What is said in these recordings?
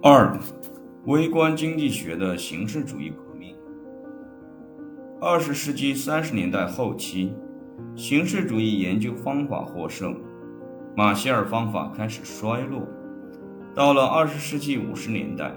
二、微观经济学的形式主义革命。二十世纪三十年代后期，形式主义研究方法获胜，马歇尔方法开始衰落。到了二十世纪五十年代，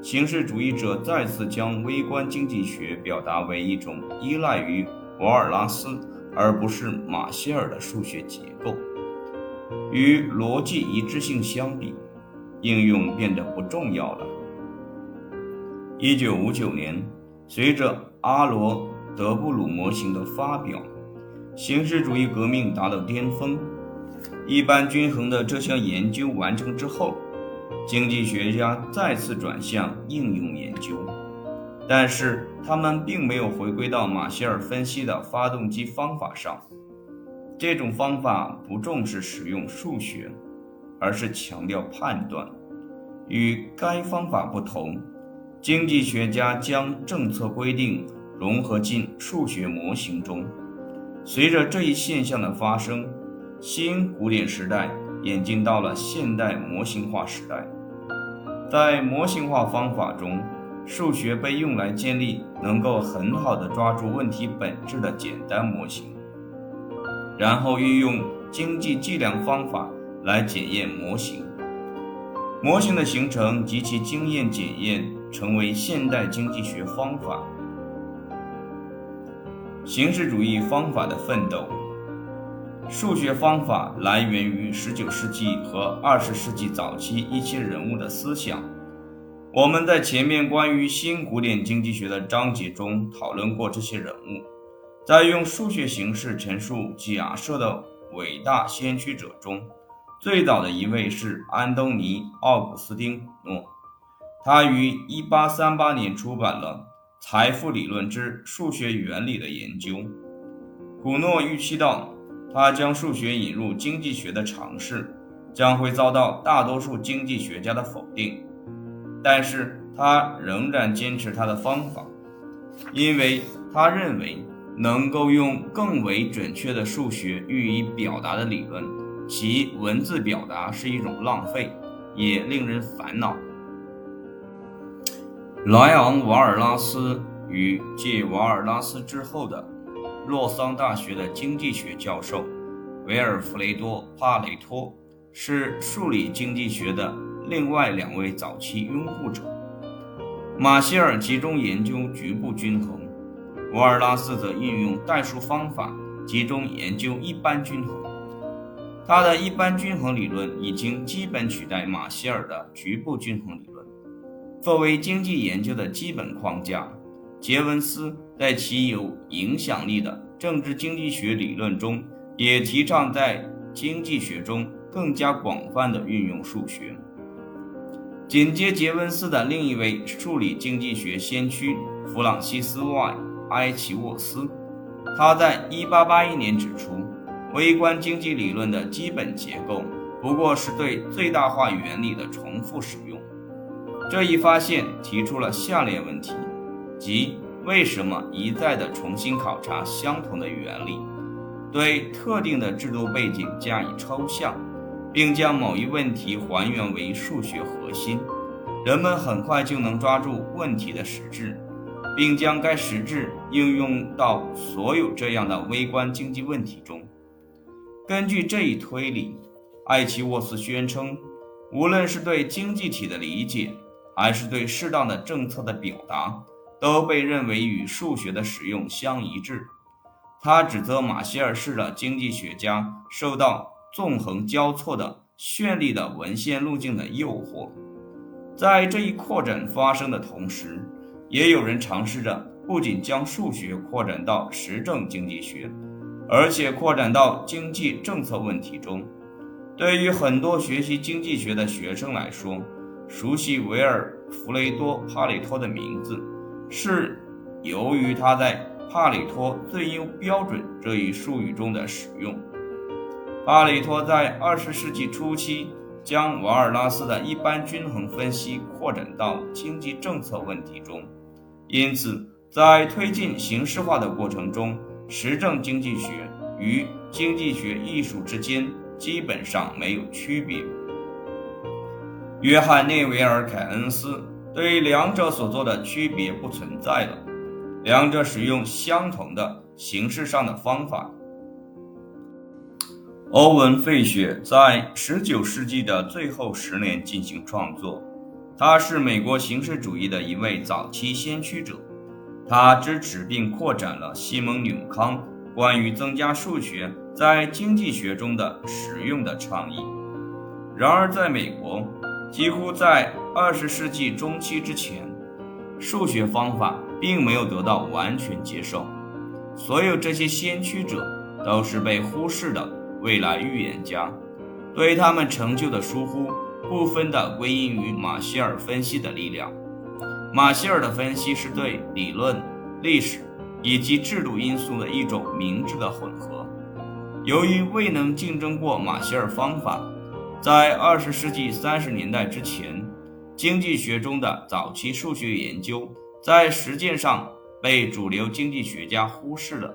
形式主义者再次将微观经济学表达为一种依赖于瓦尔拉斯而不是马歇尔的数学结构。与逻辑一致性相比，应用变得不重要了。一九五九年，随着阿罗德布鲁模型的发表，形式主义革命达到巅峰。一般均衡的这项研究完成之后，经济学家再次转向应用研究，但是他们并没有回归到马歇尔分析的发动机方法上。这种方法不重视使用数学。而是强调判断。与该方法不同，经济学家将政策规定融合进数学模型中。随着这一现象的发生，新古典时代演进到了现代模型化时代。在模型化方法中，数学被用来建立能够很好的抓住问题本质的简单模型，然后运用经济计量方法。来检验模型，模型的形成及其经验检验成为现代经济学方法。形式主义方法的奋斗，数学方法来源于19世纪和20世纪早期一些人物的思想。我们在前面关于新古典经济学的章节中讨论过这些人物。在用数学形式陈述假设的伟大先驱者中。最早的一位是安东尼·奥古斯丁·古诺，他于1838年出版了《财富理论之数学原理的研究》。古诺预期到，他将数学引入经济学的尝试将会遭到大多数经济学家的否定，但是他仍然坚持他的方法，因为他认为能够用更为准确的数学予以表达的理论。其文字表达是一种浪费，也令人烦恼。莱昂·瓦尔拉斯与继瓦尔拉斯之后的洛桑大学的经济学教授维尔弗雷多·帕雷托是数理经济学的另外两位早期拥护者。马歇尔集中研究局部均衡，瓦尔拉斯则运用代数方法集中研究一般均衡。他的一般均衡理论已经基本取代马歇尔的局部均衡理论，作为经济研究的基本框架。杰文斯在其有影响力的政治经济学理论中，也提倡在经济学中更加广泛的运用数学。紧接杰文斯的另一位数理经济学先驱弗朗西斯 ·Y· 埃奇沃斯，他在1881年指出。微观经济理论的基本结构不过是对最大化原理的重复使用。这一发现提出了下列问题：即为什么一再的重新考察相同的原理，对特定的制度背景加以抽象，并将某一问题还原为数学核心，人们很快就能抓住问题的实质，并将该实质应用到所有这样的微观经济问题中。根据这一推理，艾奇沃斯宣称，无论是对经济体的理解，还是对适当的政策的表达，都被认为与数学的使用相一致。他指责马歇尔式的经济学家受到纵横交错的绚丽的文献路径的诱惑。在这一扩展发生的同时，也有人尝试着不仅将数学扩展到实证经济学。而且扩展到经济政策问题中。对于很多学习经济学的学生来说，熟悉维尔弗雷多·帕里托的名字，是由于他在帕里托最优标准这一术语中的使用。帕里托在二十世纪初期将瓦尔拉斯的一般均衡分析扩展到经济政策问题中，因此在推进形式化的过程中。实证经济学与经济学艺术之间基本上没有区别。约翰内维尔凯恩斯对两者所做的区别不存在了，两者使用相同的形式上的方法。欧文·费雪在19世纪的最后十年进行创作，他是美国形式主义的一位早期先驱者。他支持并扩展了西蒙·纽康关于增加数学在经济学中的实用的倡议。然而，在美国，几乎在20世纪中期之前，数学方法并没有得到完全接受。所有这些先驱者都是被忽视的未来预言家，对他们成就的疏忽，部分的归因于马歇尔分析的力量。马歇尔的分析是对理论、历史以及制度因素的一种明智的混合。由于未能竞争过马歇尔方法，在二十世纪三十年代之前，经济学中的早期数学研究在实践上被主流经济学家忽视了。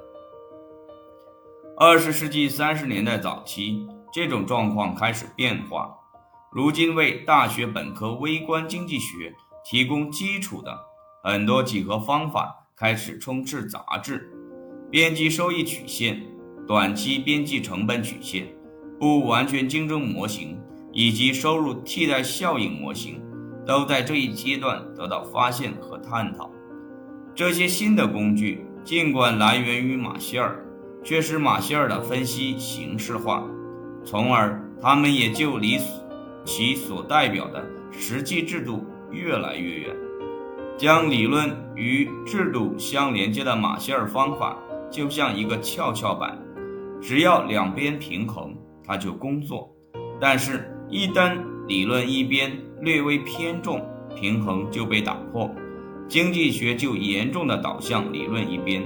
二十世纪三十年代早期，这种状况开始变化。如今，为大学本科微观经济学。提供基础的很多几何方法开始充斥杂志，边际收益曲线、短期边际成本曲线、不完全竞争模型以及收入替代效应模型都在这一阶段得到发现和探讨。这些新的工具尽管来源于马歇尔，却使马歇尔的分析形式化，从而他们也就离其所代表的实际制度。越来越远，将理论与制度相连接的马歇尔方法就像一个跷跷板，只要两边平衡，它就工作。但是，一旦理论一边略微偏重，平衡就被打破，经济学就严重的倒向理论一边，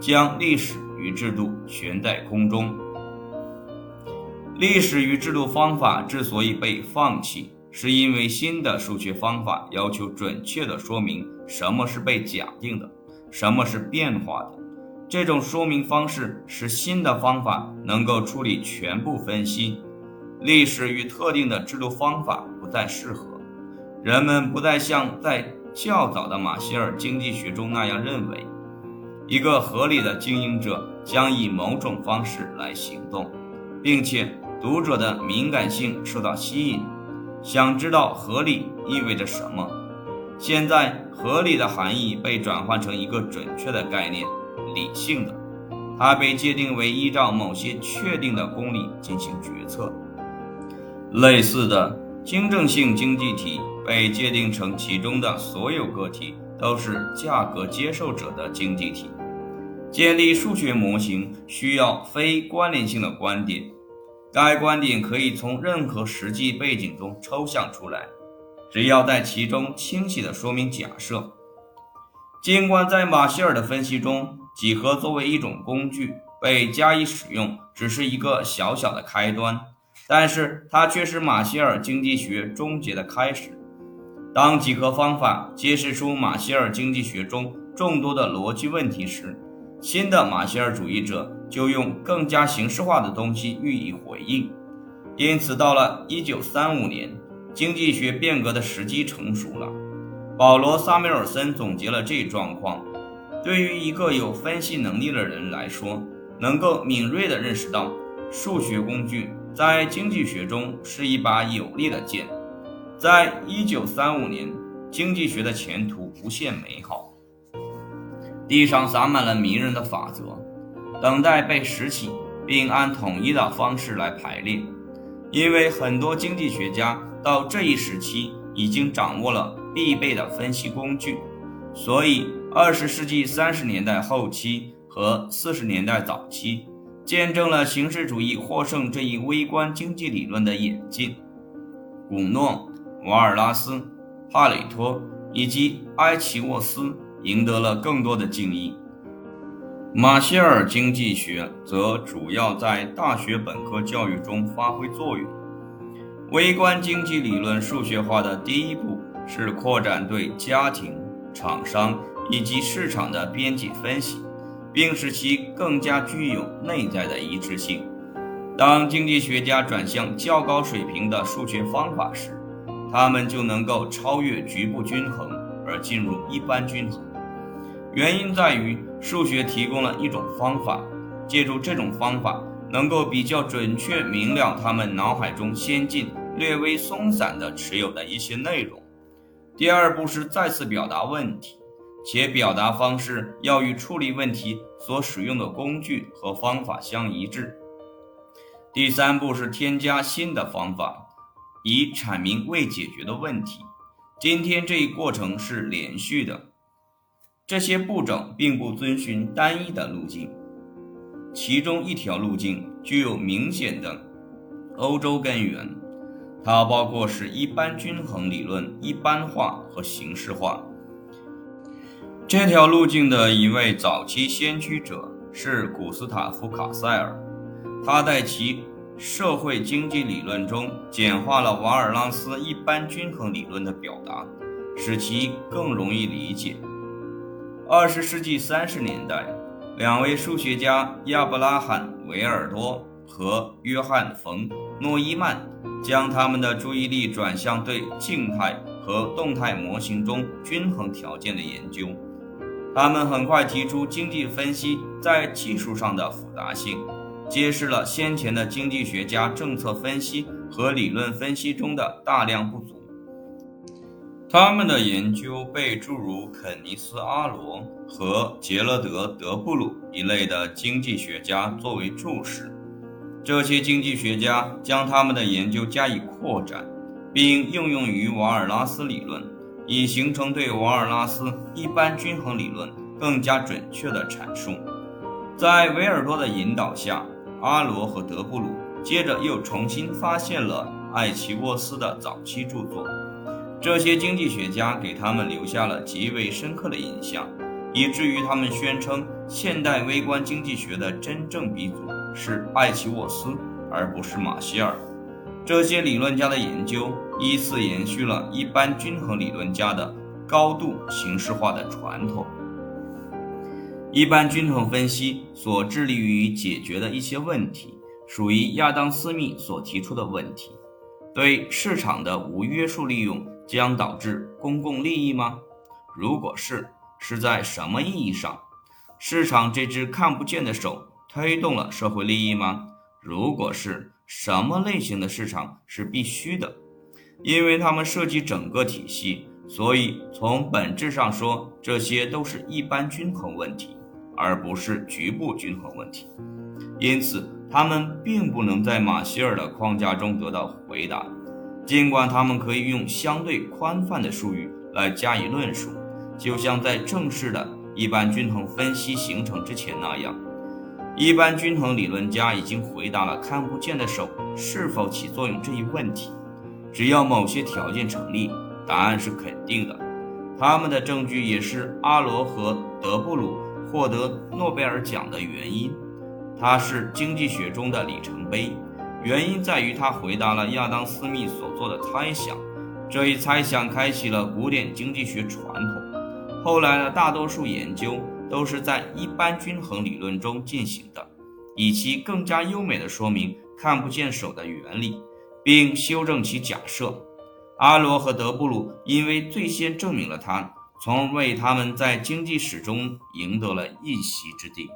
将历史与制度悬在空中。历史与制度方法之所以被放弃。是因为新的数学方法要求准确地说明什么是被假定的，什么是变化的。这种说明方式使新的方法能够处理全部分析。历史与特定的制度方法不再适合。人们不再像在较早的马歇尔经济学中那样认为，一个合理的经营者将以某种方式来行动，并且读者的敏感性受到吸引。想知道合理意味着什么？现在，合理的含义被转换成一个准确的概念——理性的。它被界定为依照某些确定的公理进行决策。类似的，经证性经济体被界定成其中的所有个体都是价格接受者的经济体。建立数学模型需要非关联性的观点。该观点可以从任何实际背景中抽象出来，只要在其中清晰地说明假设。尽管在马歇尔的分析中，几何作为一种工具被加以使用，只是一个小小的开端，但是它却是马歇尔经济学终结的开始。当几何方法揭示出马歇尔经济学中众多的逻辑问题时，新的马歇尔主义者就用更加形式化的东西予以回应，因此到了1935年，经济学变革的时机成熟了。保罗·萨缪尔森总结了这一状况：对于一个有分析能力的人来说，能够敏锐地认识到数学工具在经济学中是一把有力的剑。在1935年，经济学的前途无限美好。地上洒满了迷人的法则，等待被拾起，并按统一的方式来排列。因为很多经济学家到这一时期已经掌握了必备的分析工具，所以二十世纪三十年代后期和四十年代早期见证了形式主义获胜这一微观经济理论的演进。古诺、瓦尔拉斯、帕累托以及埃奇沃斯。赢得了更多的敬意。马歇尔经济学则主要在大学本科教育中发挥作用。微观经济理论数学化的第一步是扩展对家庭、厂商以及市场的边际分析，并使其更加具有内在的一致性。当经济学家转向较高水平的数学方法时，他们就能够超越局部均衡而进入一般均衡。原因在于数学提供了一种方法，借助这种方法，能够比较准确明了他们脑海中先进、略微松散的持有的一些内容。第二步是再次表达问题，且表达方式要与处理问题所使用的工具和方法相一致。第三步是添加新的方法，以阐明未解决的问题。今天这一过程是连续的，这些步骤并不遵循单一的路径，其中一条路径具有明显的欧洲根源。它包括使一般均衡理论一般化和形式化。这条路径的一位早期先驱者是古斯塔夫·卡塞尔，他在其社会经济理论中简化了瓦尔拉斯一般均衡理论的表达，使其更容易理解。二十世纪三十年代，两位数学家亚伯拉罕·维尔多和约翰·冯·诺依曼。将他们的注意力转向对静态和动态模型中均衡条件的研究。他们很快提出经济分析在技术上的复杂性，揭示了先前的经济学家政策分析和理论分析中的大量不足。他们的研究被诸如肯尼斯·阿罗和杰勒德·德布鲁一类的经济学家作为注释。这些经济学家将他们的研究加以扩展，并应用于瓦尔拉斯理论，以形成对瓦尔拉斯一般均衡理论更加准确的阐述。在维尔多的引导下，阿罗和德布鲁接着又重新发现了艾奇沃斯的早期著作。这些经济学家给他们留下了极为深刻的印象，以至于他们宣称现代微观经济学的真正鼻祖。是艾奇沃斯，而不是马歇尔。这些理论家的研究依次延续了一般均衡理论家的高度形式化的传统。一般均衡分析所致力于解决的一些问题，属于亚当·斯密所提出的问题：对市场的无约束利用将导致公共利益吗？如果是，是在什么意义上？市场这只看不见的手。推动了社会利益吗？如果是，什么类型的市场是必须的？因为它们涉及整个体系，所以从本质上说，这些都是一般均衡问题，而不是局部均衡问题。因此，他们并不能在马歇尔的框架中得到回答，尽管他们可以用相对宽泛的术语来加以论述，就像在正式的一般均衡分析形成之前那样。一般均衡理论家已经回答了看不见的手是否起作用这一问题。只要某些条件成立，答案是肯定的。他们的证据也是阿罗和德布鲁获得诺贝尔奖的原因。它是经济学中的里程碑，原因在于他回答了亚当·斯密所做的猜想。这一猜想开启了古典经济学传统。后来的大多数研究。都是在一般均衡理论中进行的，以其更加优美的说明看不见手的原理，并修正其假设。阿罗和德布鲁因为最先证明了它，从而为他们在经济史中赢得了一席之地。